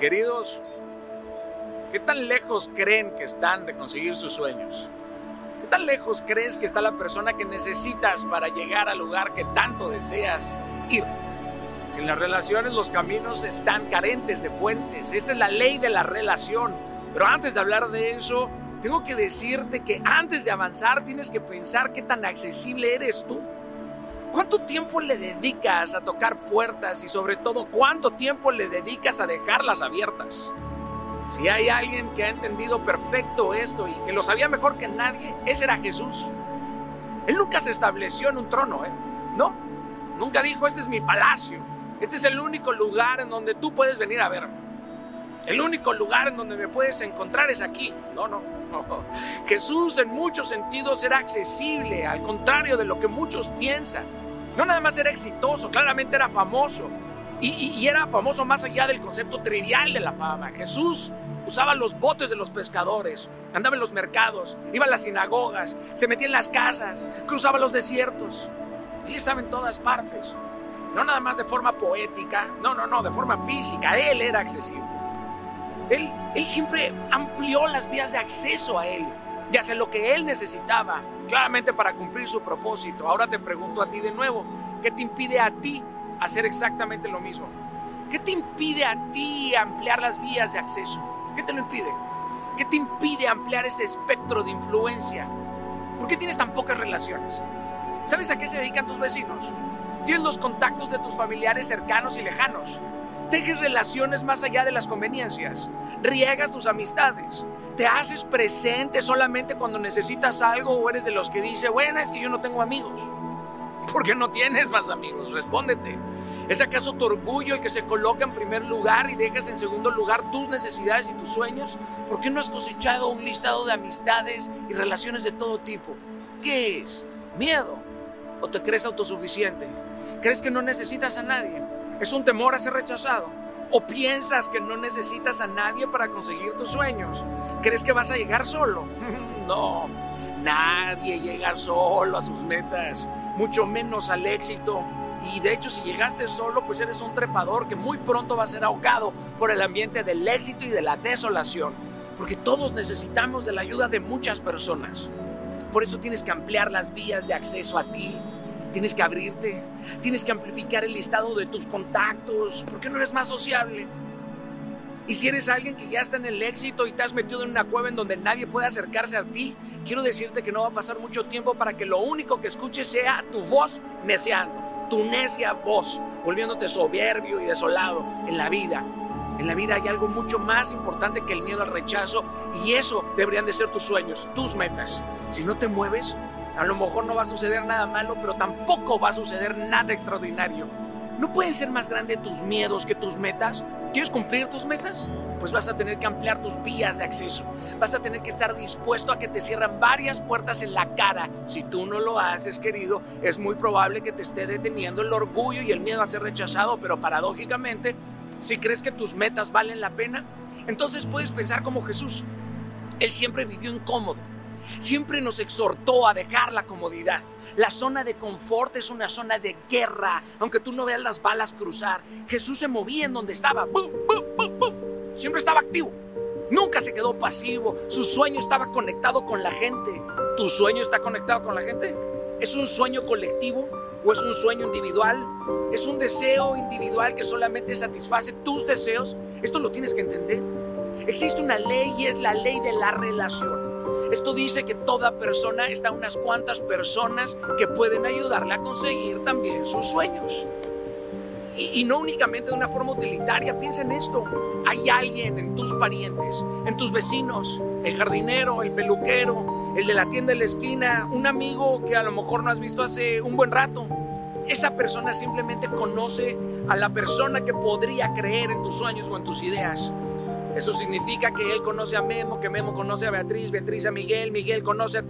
Queridos, ¿qué tan lejos creen que están de conseguir sus sueños? ¿Qué tan lejos crees que está la persona que necesitas para llegar al lugar que tanto deseas ir? Sin las relaciones los caminos están carentes de puentes. Esta es la ley de la relación. Pero antes de hablar de eso, tengo que decirte que antes de avanzar tienes que pensar qué tan accesible eres tú. ¿Cuánto tiempo le dedicas a tocar puertas y sobre todo cuánto tiempo le dedicas a dejarlas abiertas? Si hay alguien que ha entendido perfecto esto y que lo sabía mejor que nadie, ese era Jesús. Él nunca se estableció en un trono, ¿eh? No, nunca dijo, este es mi palacio, este es el único lugar en donde tú puedes venir a verme. El único lugar en donde me puedes encontrar es aquí. No, no, no. Jesús en muchos sentidos era accesible, al contrario de lo que muchos piensan. No nada más era exitoso, claramente era famoso. Y, era famoso más allá del concepto trivial de la fama. Jesús usaba los botes de los pescadores, andaba en los mercados, iba a las sinagogas, se metía en las casas, cruzaba los desiertos. Él estaba en todas partes. No nada más de forma poética, no, no, no, de forma física. Él era accesible. Él, él siempre amplió las vías de acceso a Él y hacia lo que Él necesitaba, claramente para cumplir su propósito. Ahora te pregunto a ti de nuevo, ¿qué te impide a ti hacer exactamente lo mismo? ¿Qué te impide a ti ampliar las vías de acceso? ¿Qué te lo impide? ¿Qué te impide ampliar ese espectro de influencia? ¿Por qué tienes tan pocas relaciones? ¿Sabes a qué se dedican tus vecinos? Tienes los contactos de tus familiares cercanos y lejanos. Tejes relaciones más allá de las conveniencias. Riegas tus amistades. Te haces presente solamente cuando necesitas algo o eres de los que dice, bueno, es que yo no tengo amigos. ¿Por qué no tienes más amigos? Respóndete. ¿Es acaso tu orgullo el que se coloca en primer lugar y dejas en segundo lugar tus necesidades y tus sueños? ¿Por qué no has cosechado un listado de amistades y relaciones de todo tipo? ¿Qué es? ¿Miedo? ¿O te crees autosuficiente? ¿Crees que no necesitas a nadie? ¿Es un temor a ser rechazado? ¿O piensas que no necesitas a nadie para conseguir tus sueños? ¿Crees que vas a llegar solo? no, nadie llega solo a sus metas, mucho menos al éxito. Y de hecho, si llegaste solo, pues eres un trepador que muy pronto va a ser ahogado por el ambiente del éxito y de la desolación. Porque todos necesitamos de la ayuda de muchas personas. Por eso tienes que ampliar las vías de acceso a ti, Tienes que abrirte, tienes que amplificar el listado de tus contactos, porque no eres más sociable. Y si eres alguien que ya está en el éxito y te has metido en una cueva en donde nadie puede acercarse a ti, quiero decirte que no va a pasar mucho tiempo para que lo único que escuches sea tu voz neceando, tu necia voz, volviéndote soberbio y desolado en la vida. En la vida hay algo mucho más importante que el miedo al rechazo y eso deberían de ser tus sueños, tus metas. Si no te mueves, a lo mejor no va a suceder nada malo, pero tampoco va a suceder nada extraordinario. ¿No pueden ser más grandes tus miedos que tus metas? ¿Quieres cumplir tus metas? Pues vas a tener que ampliar tus vías de acceso. Vas a tener que estar dispuesto a que te cierran varias puertas en la cara. Si tú no lo haces, querido, es muy probable que te esté deteniendo el orgullo y el miedo a ser rechazado, pero paradójicamente, si crees que tus metas valen la pena, entonces puedes pensar como Jesús. Él siempre vivió incómodo Siempre nos exhortó a dejar la comodidad. La zona de confort es una zona de guerra. Aunque tú no veas las balas cruzar, Jesús se movía en donde estaba. Siempre estaba activo. Nunca se quedó pasivo. Su sueño estaba conectado con la gente. ¿Tu sueño está conectado con la gente? ¿Es un sueño colectivo o es un sueño individual? ¿Es un deseo individual que solamente satisface tus deseos? Esto lo tienes que entender. Existe una ley y es la ley de la relación. Esto dice que toda persona está unas cuantas personas que pueden ayudarle a conseguir también sus sueños. Y, no únicamente de una forma utilitaria, piensa en esto. Hay alguien en tus parientes, en tus vecinos, el jardinero, el peluquero, el de la tienda de la esquina, un amigo que a lo mejor no has visto hace un buen rato. Esa persona simplemente conoce a la persona que podría creer en tus sueños o en tus ideas. Eso significa que él conoce a Memo, que Memo conoce a Beatriz, Beatriz a Miguel, Miguel conoce a...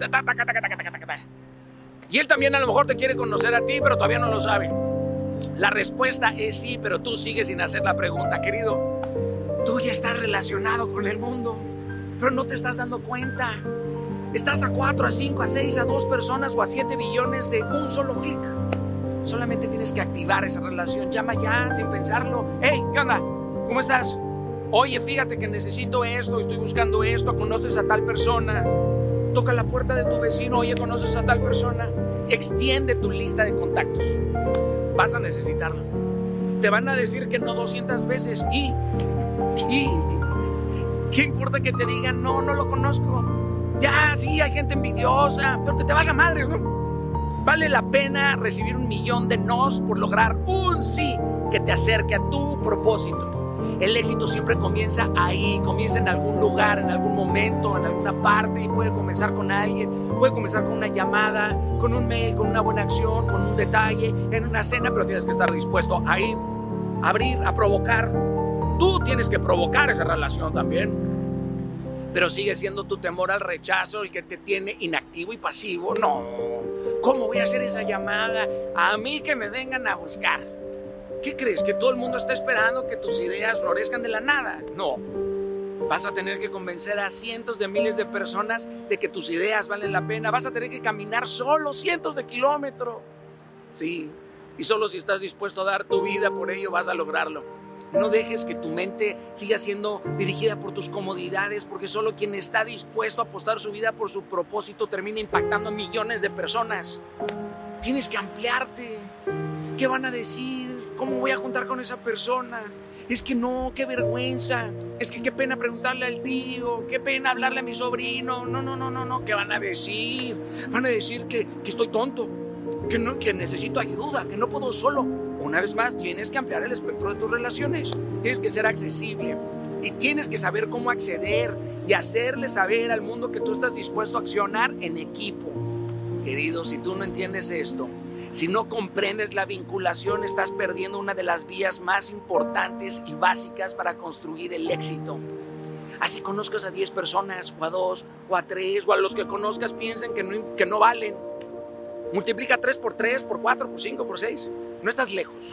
Y él también a lo mejor te quiere conocer a ti, pero todavía no lo sabe. La respuesta es sí, pero tú sigues sin hacer la pregunta, querido. Tú ya estás relacionado con el mundo, pero no te estás dando cuenta. Estás a cuatro, a cinco, a seis, a dos personas o a siete billones de un solo clic. Solamente tienes que activar esa relación. Llama ya sin pensarlo. Hey, ¿qué onda? ¿Cómo estás? Oye, fíjate que necesito esto, estoy buscando esto, conoces a tal persona. Toca la puerta de tu vecino, oye, conoces a tal persona. Extiende tu lista de contactos. Vas a necesitarlo. Te van a decir que no 200 veces y, y, ¿qué importa que te digan no, no lo conozco? Ya, sí, hay gente envidiosa, pero que te valga madre, ¿no? Vale la pena recibir un millón de nos por lograr un sí que te acerque a tu propósito. El éxito siempre comienza ahí, comienza en algún lugar, en algún momento, en alguna parte y puede comenzar con alguien, puede comenzar con una llamada, con un mail, con una buena acción, con un detalle, en una cena, pero tienes que estar dispuesto a ir, a abrir, a provocar. Tú tienes que provocar esa relación también. Pero sigue siendo tu temor al rechazo el que te tiene inactivo y pasivo. No, ¿cómo voy a hacer esa llamada? A mí que me vengan a buscar. ¿Qué crees? ¿Que todo el mundo está esperando que tus ideas florezcan de la nada? No. Vas a tener que convencer a cientos de miles de personas de que tus ideas valen la pena. Vas a tener que caminar solo cientos de kilómetros. Sí, y solo si estás dispuesto a dar tu vida por ello vas a lograrlo. No dejes que tu mente siga siendo dirigida por tus comodidades, porque solo quien está dispuesto a apostar su vida por su propósito termina impactando a millones de personas. Tienes que ampliarte. ¿Qué van a decir? ¿Cómo voy a juntar con esa persona? Es que no, qué vergüenza. Es que qué pena preguntarle al tío, qué pena hablarle a mi sobrino. No, no, no, no, no. ¿Qué van a decir? Van a decir que, que estoy tonto, que, no, que necesito ayuda, que no puedo solo. Una vez más, tienes que ampliar el espectro de tus relaciones. Tienes que ser accesible y tienes que saber cómo acceder y hacerle saber al mundo que tú estás dispuesto a accionar en equipo. Querido, si tú no entiendes esto, si no comprendes la vinculación, estás perdiendo una de las vías más importantes y básicas para construir el éxito. Así conozcas a 10 personas, o a 2, o a 3, o a los que conozcas piensen que no, que no valen. Multiplica 3 por 3, por 4, por 5, por 6. No estás lejos.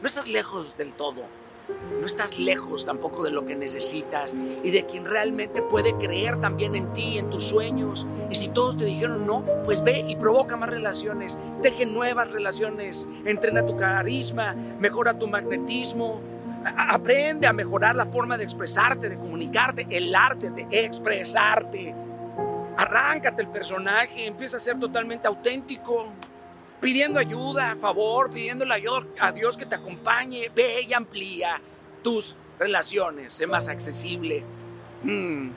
No estás lejos del todo. No estás lejos tampoco de lo que necesitas y de quien realmente puede creer también en ti, en tus sueños. Y si todos te dijeron no, pues ve y provoca más relaciones, teje nuevas relaciones, entrena tu carisma, mejora tu magnetismo, aprende a mejorar la forma de expresarte, de comunicarte, el arte de expresarte. Arráncate el personaje, empieza a ser totalmente auténtico pidiendo ayuda, favor, pidiéndole a Dios que te acompañe, ve y amplía tus relaciones, sé más accesible. Mm,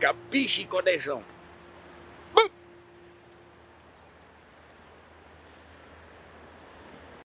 capisci con eso.